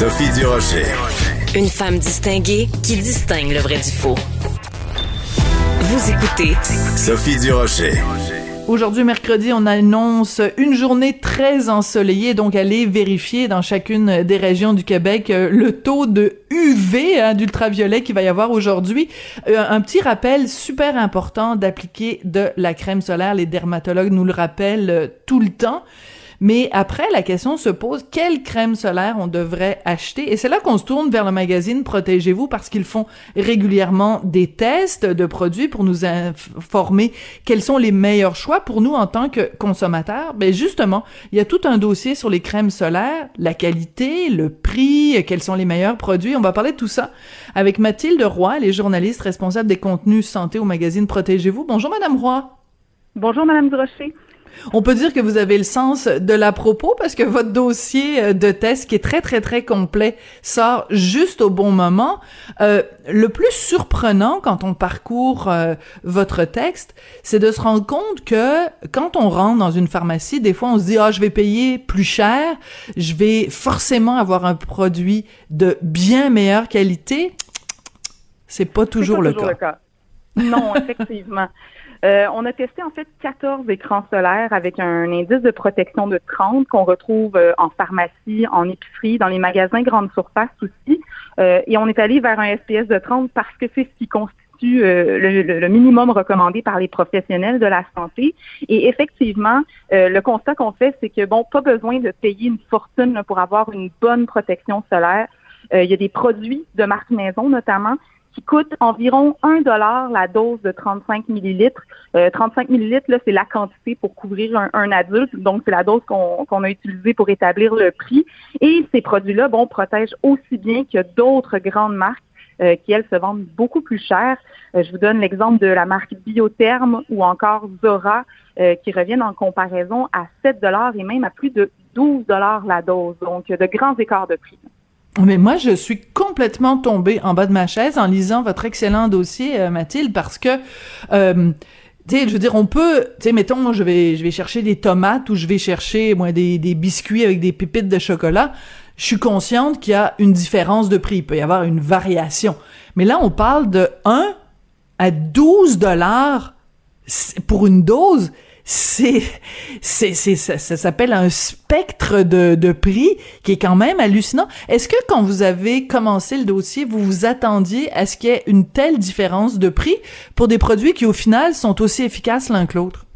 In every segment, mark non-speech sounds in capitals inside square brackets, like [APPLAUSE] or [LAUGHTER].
Sophie Durocher. Une femme distinguée qui distingue le vrai du faux. Vous écoutez Sophie Durocher. Aujourd'hui, mercredi, on annonce une journée très ensoleillée, donc allez vérifier dans chacune des régions du Québec euh, le taux de UV, hein, d'ultraviolet qu'il va y avoir aujourd'hui. Euh, un petit rappel super important d'appliquer de la crème solaire. Les dermatologues nous le rappellent euh, tout le temps. Mais après, la question se pose, quelle crème solaire on devrait acheter? Et c'est là qu'on se tourne vers le magazine Protégez-vous parce qu'ils font régulièrement des tests de produits pour nous informer quels sont les meilleurs choix pour nous en tant que consommateurs. Ben justement, il y a tout un dossier sur les crèmes solaires, la qualité, le prix, quels sont les meilleurs produits. On va parler de tout ça avec Mathilde Roy, les journalistes responsables des contenus santé au magazine Protégez-vous. Bonjour Madame Roy. Bonjour Madame Drochet. On peut dire que vous avez le sens de la propos parce que votre dossier euh, de test, qui est très, très, très complet, sort juste au bon moment. Euh, le plus surprenant quand on parcourt euh, votre texte, c'est de se rendre compte que quand on rentre dans une pharmacie, des fois on se dit, ah, je vais payer plus cher, je vais forcément avoir un produit de bien meilleure qualité. C'est pas toujours, pas le, toujours cas. le cas. Non, [LAUGHS] effectivement. Euh, on a testé en fait 14 écrans solaires avec un indice de protection de 30 qu'on retrouve euh, en pharmacie, en épicerie, dans les magasins grande surface aussi. Euh, et on est allé vers un SPS de 30 parce que c'est ce qui constitue euh, le, minimum recommandé par les professionnels de la santé. Et effectivement, euh, le constat qu'on fait, c'est que bon, pas besoin de payer une fortune pour avoir une bonne protection solaire. il y a des produits de marque maison notamment qui coûte environ 1 dollar la dose de 35 millilitres. Euh, 35 millilitres, là, c'est la quantité pour couvrir un, un adulte, donc c'est la dose qu'on a utilisée pour établir le prix. Et ces produits-là, bon, protègent aussi bien que d'autres grandes marques euh, qui, elles, se vendent beaucoup plus cher. Euh, je vous donne l'exemple de la marque Biotherm ou encore Zora, euh, qui reviennent en comparaison à 7 dollars et même à plus de 12 dollars la dose. Donc, de grands écarts de prix. Mais moi, je suis complètement tombée en bas de ma chaise en lisant votre excellent dossier, euh, Mathilde, parce que, euh, tu sais, je veux dire, on peut, tu sais, mettons, je vais, je vais chercher des tomates ou je vais chercher, moi, des, des biscuits avec des pépites de chocolat. Je suis consciente qu'il y a une différence de prix. Il peut y avoir une variation. Mais là, on parle de 1 à 12 dollars pour une dose c'est c'est c'est ça, s'appelle un spectre de, de prix qui est quand même hallucinant. Est-ce que quand vous avez commencé le dossier, vous vous attendiez à ce qu'il y ait une telle différence de prix pour des produits qui au final sont aussi efficaces l'un que l'autre?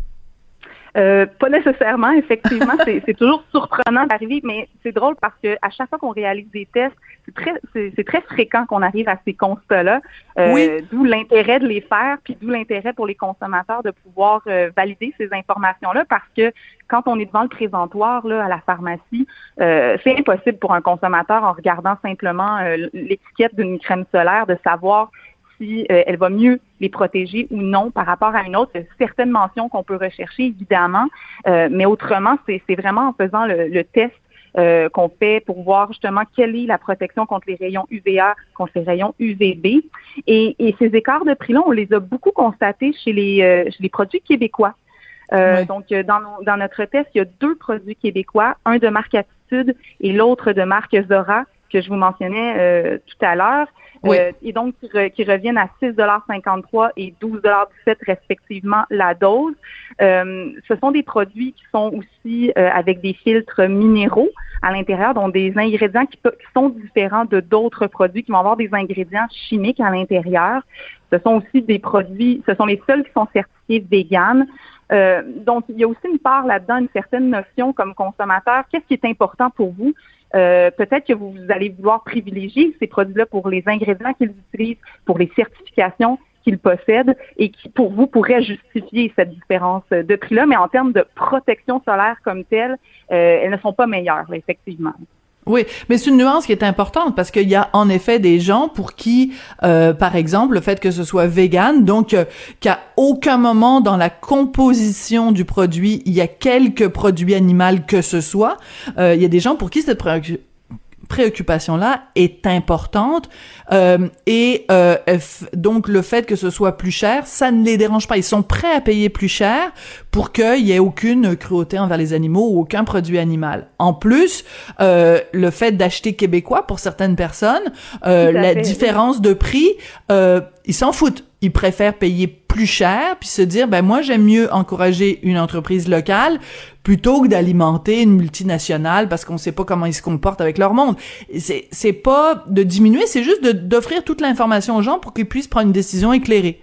Euh, pas nécessairement, effectivement, c'est toujours surprenant d'arriver, mais c'est drôle parce que à chaque fois qu'on réalise des tests, c'est très c'est très fréquent qu'on arrive à ces constats-là. Euh, oui. D'où l'intérêt de les faire, puis d'où l'intérêt pour les consommateurs de pouvoir euh, valider ces informations-là, parce que quand on est devant le présentoir là, à la pharmacie, euh, c'est impossible pour un consommateur en regardant simplement l'étiquette d'une crème solaire de savoir si euh, elle va mieux les protéger ou non par rapport à une autre. Certaines mentions qu'on peut rechercher, évidemment, euh, mais autrement, c'est vraiment en faisant le, le test euh, qu'on fait pour voir justement quelle est la protection contre les rayons UVA, contre les rayons UVB. Et, et ces écarts de prix-là, on les a beaucoup constatés chez les, euh, chez les produits québécois. Euh, Oui. Donc, dans, dans notre test, il y a deux produits québécois, un de marque Attitude et l'autre de marque Zora, que je vous mentionnais euh, tout à l'heure. Oui. Euh, et donc, qui, re- qui reviennent à 6,53 et 12,17 respectivement la dose. Euh, ce sont des produits qui sont aussi avec des filtres minéraux à l'intérieur, dont des ingrédients qui, qui sont différents de d'autres produits qui vont avoir des ingrédients chimiques à l'intérieur. Ce sont aussi des produits, ce sont les seuls qui sont certifiés vegan. Donc, il y a aussi une part là-dedans, une certaine notion comme consommateur. Qu'est-ce qui est important pour vous? Euh, peut-être que vous allez vouloir privilégier ces produits-là pour les ingrédients qu'ils utilisent, pour les certifications qu'ils possèdent et qui, pour vous, pourraient justifier cette différence de prix-là. Mais en termes de protection solaire comme telle, euh, elles ne sont pas meilleures, effectivement. Oui, mais c'est une nuance qui est importante parce qu'il y a en effet des gens pour qui, euh, par exemple, le fait que ce soit vegan, donc euh, qu'à aucun moment dans la composition du produit, il y a quelques produits animaux que ce soit, euh, il y a des gens pour qui cette préoccupation-là est importante euh, et euh, donc le fait que ce soit plus cher, ça ne les dérange pas. Ils sont prêts à payer plus cher pour qu'il y ait aucune cruauté envers les animaux ou aucun produit animal. En plus, euh, le fait d'acheter québécois pour certaines personnes, euh, la différence de prix, euh, ils s'en foutent ils préfèrent payer plus cher puis se dire ben moi j'aime mieux encourager une entreprise locale plutôt que d'alimenter une multinationale parce qu'on sait pas comment ils se comportent avec leur monde. C'est c'est pas de diminuer, c'est juste d'offrir toute l'information aux gens pour qu'ils puissent prendre une décision éclairée.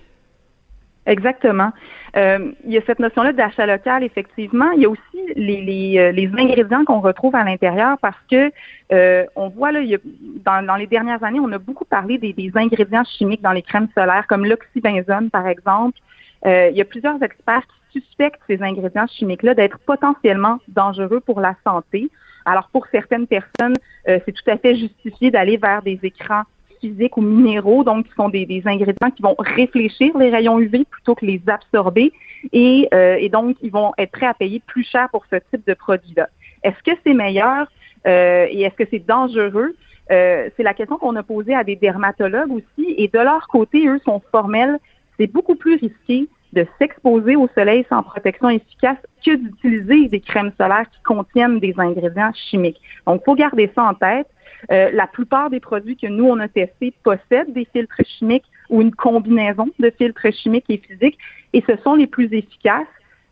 Exactement. Euh, il y a cette notion-là d'achat local, effectivement. Il y a aussi les, les, euh, les ingrédients qu'on retrouve à l'intérieur parce que euh, on voit là, il y a, dans, dans, les dernières années, on a beaucoup parlé des, des ingrédients chimiques dans les crèmes solaires, comme l'oxybenzone, par exemple. Euh, il y a plusieurs experts qui suspectent ces ingrédients chimiques-là d'être potentiellement dangereux pour la santé. Alors pour certaines personnes, euh, c'est tout à fait justifié d'aller vers des écrans physiques ou minéraux, donc qui sont des, ingrédients qui vont réfléchir les rayons UV plutôt que les absorber, et, euh, et donc ils vont être prêts à payer plus cher pour ce type de produit-là. Est-ce que c'est meilleur euh, et est-ce que c'est dangereux? Euh, c'est la question qu'on a posée à des dermatologues aussi, et de leur côté, eux sont formels. C'est beaucoup plus risqué de s'exposer au soleil sans protection efficace que d'utiliser des crèmes solaires qui contiennent des ingrédients chimiques. Donc, faut garder ça en tête. Euh, la plupart des produits que nous, on a testés possèdent des filtres chimiques ou une combinaison de filtres chimiques et physiques, et ce sont les plus efficaces.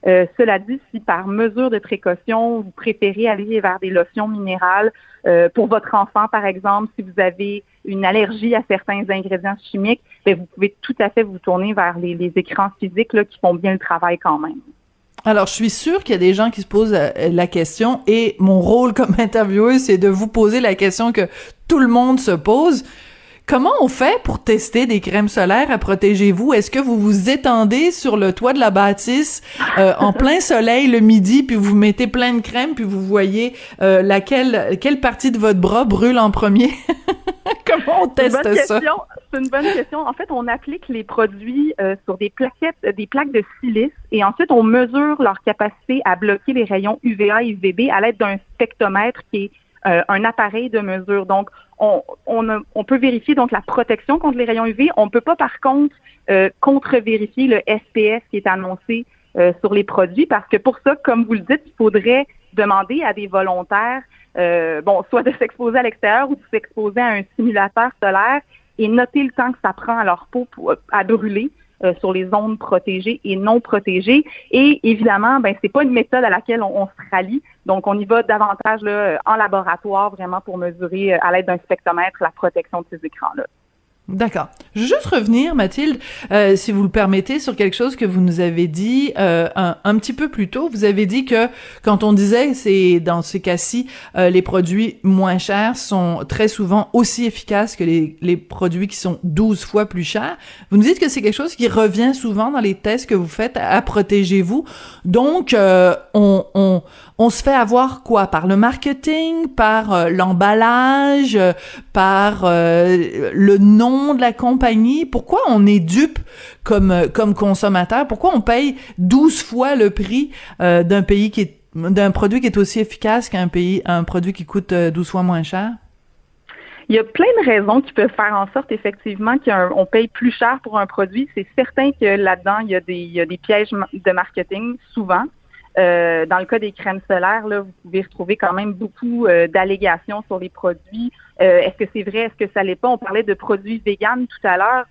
Euh, cela dit, si par mesure de précaution, vous préférez aller vers des lotions minérales euh, pour votre enfant, par exemple, si vous avez une allergie à certains ingrédients chimiques, bien, vous pouvez tout à fait vous tourner vers les, écrans physiques qui font bien le travail quand même. Alors, je suis sûre qu'il y a des gens qui se posent euh, la question et mon rôle comme [LAUGHS] intervieweuse, c'est de vous poser la question que tout le monde se pose. Comment on fait pour tester des crèmes solaires à protéger-vous? Est-ce que vous vous étendez sur le toit de la bâtisse euh, en plein soleil le midi, puis vous mettez plein de crème, puis vous voyez euh, laquelle quelle partie de votre bras brûle en premier? [LAUGHS] Comment on teste ça? C'est une bonne question. En fait, on applique les produits euh, sur des plaquettes, des plaques de silice, et ensuite on mesure leur capacité à bloquer les rayons UVA et UVB à l'aide d'un spectromètre qui est euh, un appareil de mesure. Donc, on, on, on, peut vérifier donc la protection contre les rayons UV. On ne peut pas, par contre, euh, contre-vérifier le SPS qui est annoncé euh, sur les produits parce que pour ça, comme vous le dites, il faudrait demander à des volontaires, euh, bon, soit de s'exposer à l'extérieur ou de s'exposer à un simulateur solaire et noter le temps que ça prend à leur peau pour, à brûler euh, sur les zones protégées et non protégées. Et évidemment, ben c'est pas une méthode à laquelle on, on, se rallie. Donc, on y va davantage là, en laboratoire vraiment pour mesurer euh, à l'aide d'un spectromètre la protection de ces écrans-là. D'accord. Je veux juste revenir, Mathilde, euh, si vous le permettez, sur quelque chose que vous nous avez dit euh, un, petit peu plus tôt. Vous avez dit que quand on disait, c'est dans ces cas-ci, euh, les produits moins chers sont très souvent aussi efficaces que les, les produits qui sont 12 fois plus chers. Vous nous dites que c'est quelque chose qui revient souvent dans les tests que vous faites à, à protéger-vous. Donc, euh, on, on, on se fait avoir quoi? Par le marketing, par euh, l'emballage, par le nom de la compagnie, pourquoi on est dupe comme euh, comme consommateur? Pourquoi on paye 12 fois le prix euh, d'un pays qui d'un produit qui est aussi efficace qu'un pays un produit qui coûte 12 euh, fois moins cher? Il y a plein de raisons qui peuvent faire en sorte effectivement qu'on paye plus cher pour un produit. C'est certain que là-dedans, il y, a des, pièges de marketing souvent. Dans le cas des crèmes solaires, là, vous pouvez retrouver quand même beaucoup d'allégations sur les produits. Euh, est-ce que c'est vrai, est-ce que ça l'est pas? On parlait de produits véganes tout à l'heure.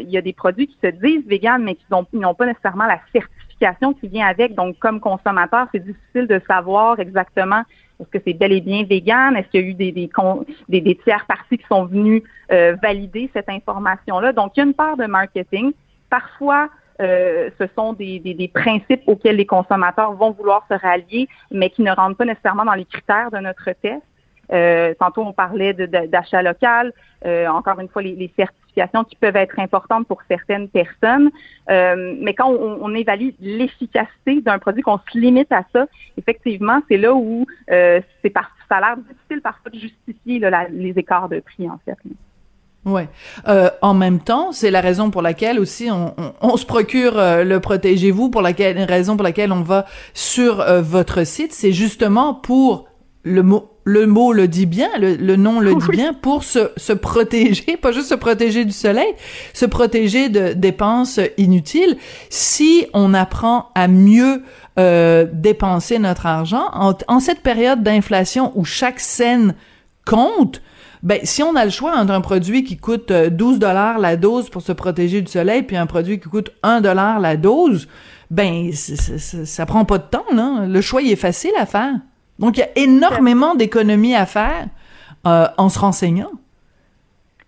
il y a des produits qui se disent véganes, mais qui n'ont pas nécessairement la certification qui vient avec. Donc, comme consommateur, c'est difficile de savoir exactement est-ce que c'est bel et bien vegan? Est-ce qu'il y a eu des, des, des, tiers parties qui sont venus valider cette information-là? Donc, il y a une part de marketing. Parfois, euh, ce sont des, des, des, principes auxquels les consommateurs vont vouloir se rallier, mais qui ne rentrent pas nécessairement dans les critères de notre test. Euh, tantôt, on parlait d'achat local. Euh, encore une fois, les, spécifications qui peuvent être importantes pour certaines personnes. Euh, mais quand on, évalue l'efficacité d'un produit, qu'on se limite à ça, effectivement, c'est là où c'est par, ça a l'air difficile parfois de justifier les écarts de prix, en fait. Ouais. En même temps, c'est la raison pour laquelle aussi on, se procure le protégez-vous, pour laquelle raison pour laquelle on va sur votre site, c'est justement pour le mot le mot le dit bien, le, le nom le dit bien, pour se, se protéger, [LAUGHS] pas juste se protéger du soleil, se protéger de dépenses inutiles. Si on apprend à mieux euh, dépenser notre argent en, en cette période d'inflation où chaque scène compte, ben si on a le choix entre un produit qui coûte euh, 12 dollars la dose pour se protéger du soleil puis un produit qui coûte 1 dollar la dose, ben ça prend pas de temps là, le choix il est facile à faire. Donc il y a énormément d'économies à faire euh, en se renseignant.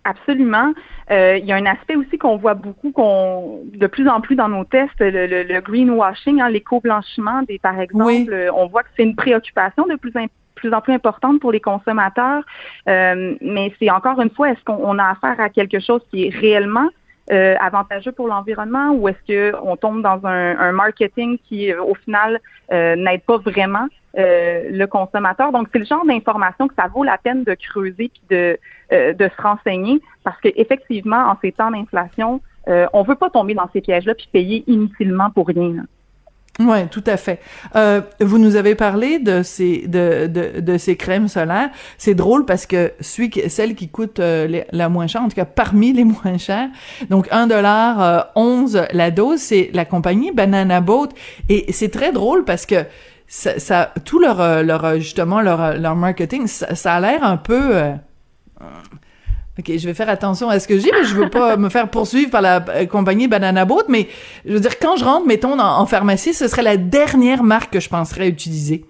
Absolument. Euh, il y a un aspect aussi qu'on voit beaucoup, qu'on de plus en plus dans nos tests, le, le, le greenwashing, hein, l'éco-blanchiment, des, par exemple. Oui. Euh, on voit que c'est une préoccupation de plus, in- plus en plus importante pour les consommateurs. Euh, mais c'est encore une fois, est-ce qu'on on a affaire à quelque chose qui est réellement euh, avantageux pour l'environnement ou est-ce que on tombe dans un, un marketing qui, euh, au final, euh, n'aide pas vraiment euh, le consommateur? Donc, c'est le genre d'information que ça vaut la peine de creuser puis de, euh, de se renseigner parce que effectivement, en ces temps d'inflation, euh, on veut pas tomber dans ces pièges-là puis payer inutilement pour rien. là. Ouais, tout à fait. Euh, vous nous avez parlé de ces de, de, de ces crèmes solaires. C'est drôle parce que celui qui, celle qui coûte euh, la moins chère, en tout cas parmi les [LAUGHS] moins chères, donc 1 dollar euh, 11 la dose, c'est la compagnie Banana Boat et c'est très drôle parce que ça, ça tout leur euh, leur euh, justement leur leur marketing, ça, ça a l'air un peu OK, je vais faire attention à ce que dis, mais je veux pas me faire poursuivre par la euh, compagnie Banana Boat, mais je veux dire, quand je rentre, mettons, dans- en pharmacie, ce serait la dernière marque que je penserais utiliser.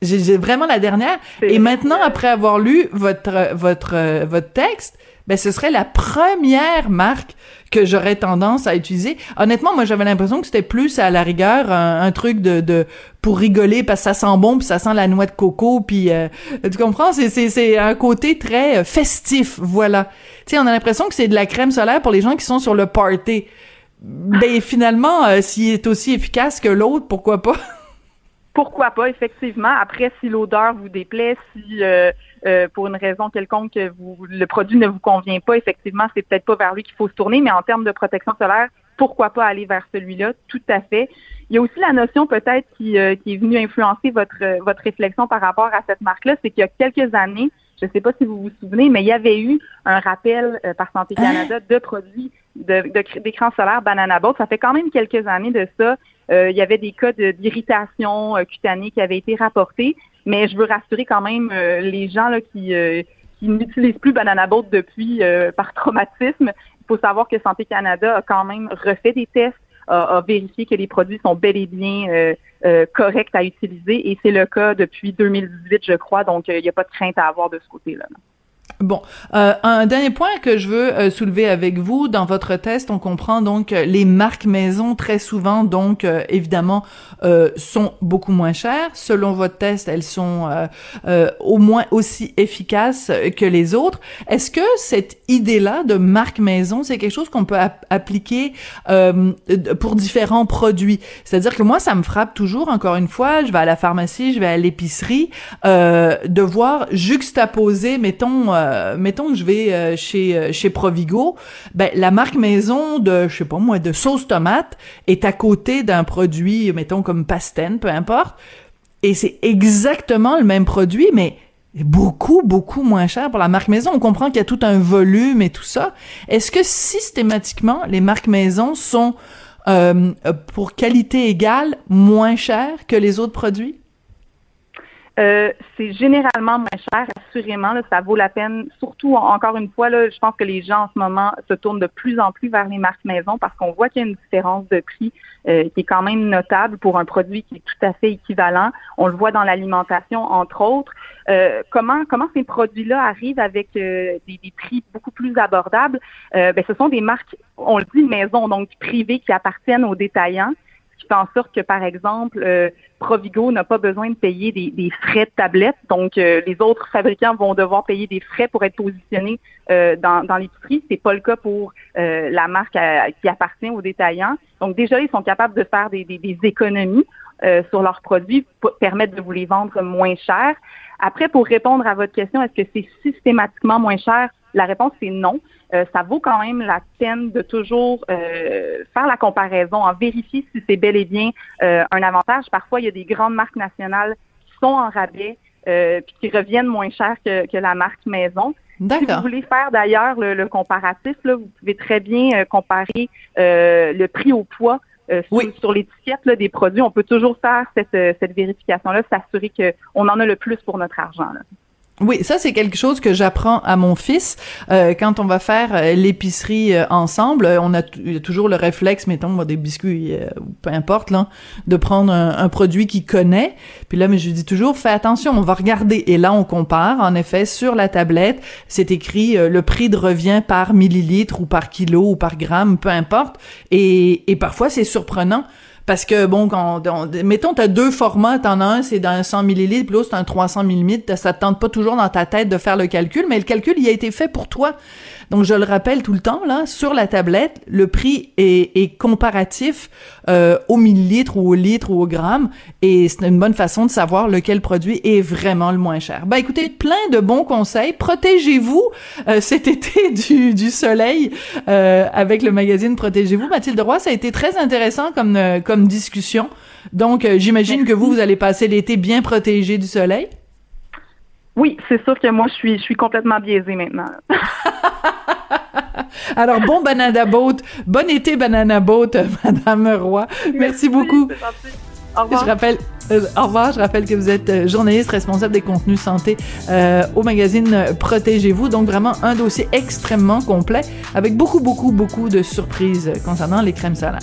J'ai j'ai vraiment la dernière. Et maintenant, après avoir lu votre, euh, votre, euh, votre texte, ben, ce serait la première marque que j'aurais tendance à utiliser. Honnêtement, moi, j'avais l'impression que c'était plus à la rigueur un, truc de, de pour rigoler parce que ça sent bon puis ça sent la noix de coco puis euh, tu comprends? C'est c'est c'est un côté très euh, festif voilà. Tu sais on a l'impression que c'est de la crème solaire pour les gens qui sont sur le party. Ben finalement euh, s'il est aussi efficace que l'autre pourquoi pas? [LAUGHS] Pourquoi pas, effectivement. Après, si l'odeur vous déplaît, si euh, euh, pour une raison quelconque vous, le produit ne vous convient pas, effectivement, c'est peut-être pas vers lui qu'il faut se tourner, mais en termes de protection solaire, pourquoi pas aller vers celui-là? Tout à fait. Il y a aussi la notion peut-être qui, euh, qui est venue influencer votre, euh, votre réflexion par rapport à cette marque-là, c'est qu'il y a quelques années, je ne sais pas si vous vous souvenez, mais il y avait eu un rappel euh, par Santé Canada de produits de, de- d'écran solaire Banana Boat. Ça fait quand même quelques années de ça. Euh, il y avait des cas d'irritation euh, cutanée qui avaient été rapportés, mais je veux rassurer quand même euh, les gens qui, qui n'utilisent plus Banana Boat depuis par [LAUGHS] traumatisme. Il faut savoir que Santé Canada a quand même refait des tests, a, vérifié que les produits sont bel et bien corrects à utiliser, et c'est le cas depuis 2018, je crois, donc il n'y a pas de crainte à avoir de ce côté-là. Bon, euh, un dernier point que je veux euh, soulever avec vous dans votre test, on comprend donc les marques maison très souvent donc euh, évidemment euh, sont beaucoup moins chères. Selon votre test, elles sont euh, euh, au moins aussi efficaces que les autres. Est-ce que cette idée-là de marque maison, c'est quelque chose qu'on peut ap- appliquer pour différents produits? C'est-à-dire que moi, ça me frappe toujours. Encore une fois, je vais à la pharmacie, je vais à l'épicerie, de voir juxtaposer, mettons, euh, mettons que je vais euh, chez euh, chez Provigo, ben la marque maison de, je sais pas moi, de sauce tomate est à côté d'un produit, mettons comme Pastène, peu importe, et c'est exactement le même produit, mais beaucoup, beaucoup moins cher pour la marque maison. On comprend qu'il y a tout un volume et tout ça. Est-ce que systématiquement, les marques maison sont, pour qualité égale, moins chères que les autres produits? Euh, c'est généralement moins cher, assurément. Là, ça vaut la peine. Surtout, en- encore une fois, là, je pense que les gens en ce moment se tournent de plus en plus vers les marques maison parce qu'on voit qu'il y a une différence de prix euh, qui est quand même notable pour un produit qui est tout à fait équivalent. On le voit dans l'alimentation, entre autres. Euh, comment comment ces produits-là arrivent avec euh, des, des prix beaucoup plus abordables? Euh, ben, ce sont des marques, on le dit, maison, donc privées qui appartiennent aux détaillants. Qui fait en sorte que, par exemple, euh, Provigo n'a pas besoin de payer des, frais de tablette. Donc, euh, les autres fabricants vont devoir payer des frais pour être positionnés euh, dans, dans l'épicerie. C'est pas le cas pour la marque qui appartient aux détaillants. Donc, déjà, ils sont capables de faire des, des économies sur leurs produits, pour permettre de vous les vendre moins cher. Après, pour répondre à votre question, est-ce que c'est systématiquement moins cher? La réponse c'est non. Euh, ça vaut quand même la peine de toujours euh, faire la comparaison, en vérifier si c'est bel et bien euh, un avantage. Parfois, il y a des grandes marques nationales qui sont en rabais puis qui reviennent moins cher que, la marque maison. Si vous voulez faire d'ailleurs le, comparatif, là, vous pouvez très bien comparer le prix au poids sur, sur l'étiquette des produits. On peut toujours faire cette, cette vérification-là, s'assurer qu'on en a le plus pour notre argent. Là. Oui, ça c'est quelque chose que j'apprends à mon fils euh, quand on va faire euh, l'épicerie euh, ensemble. On a, toujours le réflexe, mettons des biscuits, peu importe là, de prendre un, produit qu'il connaît. Puis là, mais je lui dis toujours, fais attention, on va regarder. Et là, on compare. En effet, sur la tablette, c'est écrit le prix de revient par millilitre ou par kilo ou par gramme, peu importe. Et, et parfois, c'est surprenant parce que, bon, quand, mettons, t'as deux formats, t'en as un, c'est dans un 100 millilitres, puis l'autre, c'est un 300 millilitres, ça te tente pas toujours dans ta tête de faire le calcul, mais le calcul, il a été fait pour toi. Donc, je le rappelle tout le temps, là, sur la tablette, le prix est, est comparatif euh, au millilitre ou au litre ou au gramme, et c'est une bonne façon de savoir lequel produit est vraiment le moins cher. Ben, écoutez, plein de bons conseils. Protégez-vous euh, [LAUGHS] cet été du, du soleil euh, avec le magazine Protégez-vous. Mathilde Roy, ça a été très intéressant comme, euh, comme discussion. Donc, euh, j'imagine que vous, vous allez passer l'été bien protégé du soleil. Oui, c'est sûr que moi, je suis, je suis complètement biaisée maintenant. [LAUGHS] Alors, bon banana boat. Bon été banana boat, [LAUGHS] Madame Roy. Merci, beaucoup. Au revoir. Je rappelle, euh, au revoir. Je rappelle que vous êtes euh, journaliste responsable des contenus santé euh, au magazine Protégez-vous. Donc vraiment un dossier extrêmement complet avec beaucoup, beaucoup, beaucoup de surprises concernant les crèmes salaires.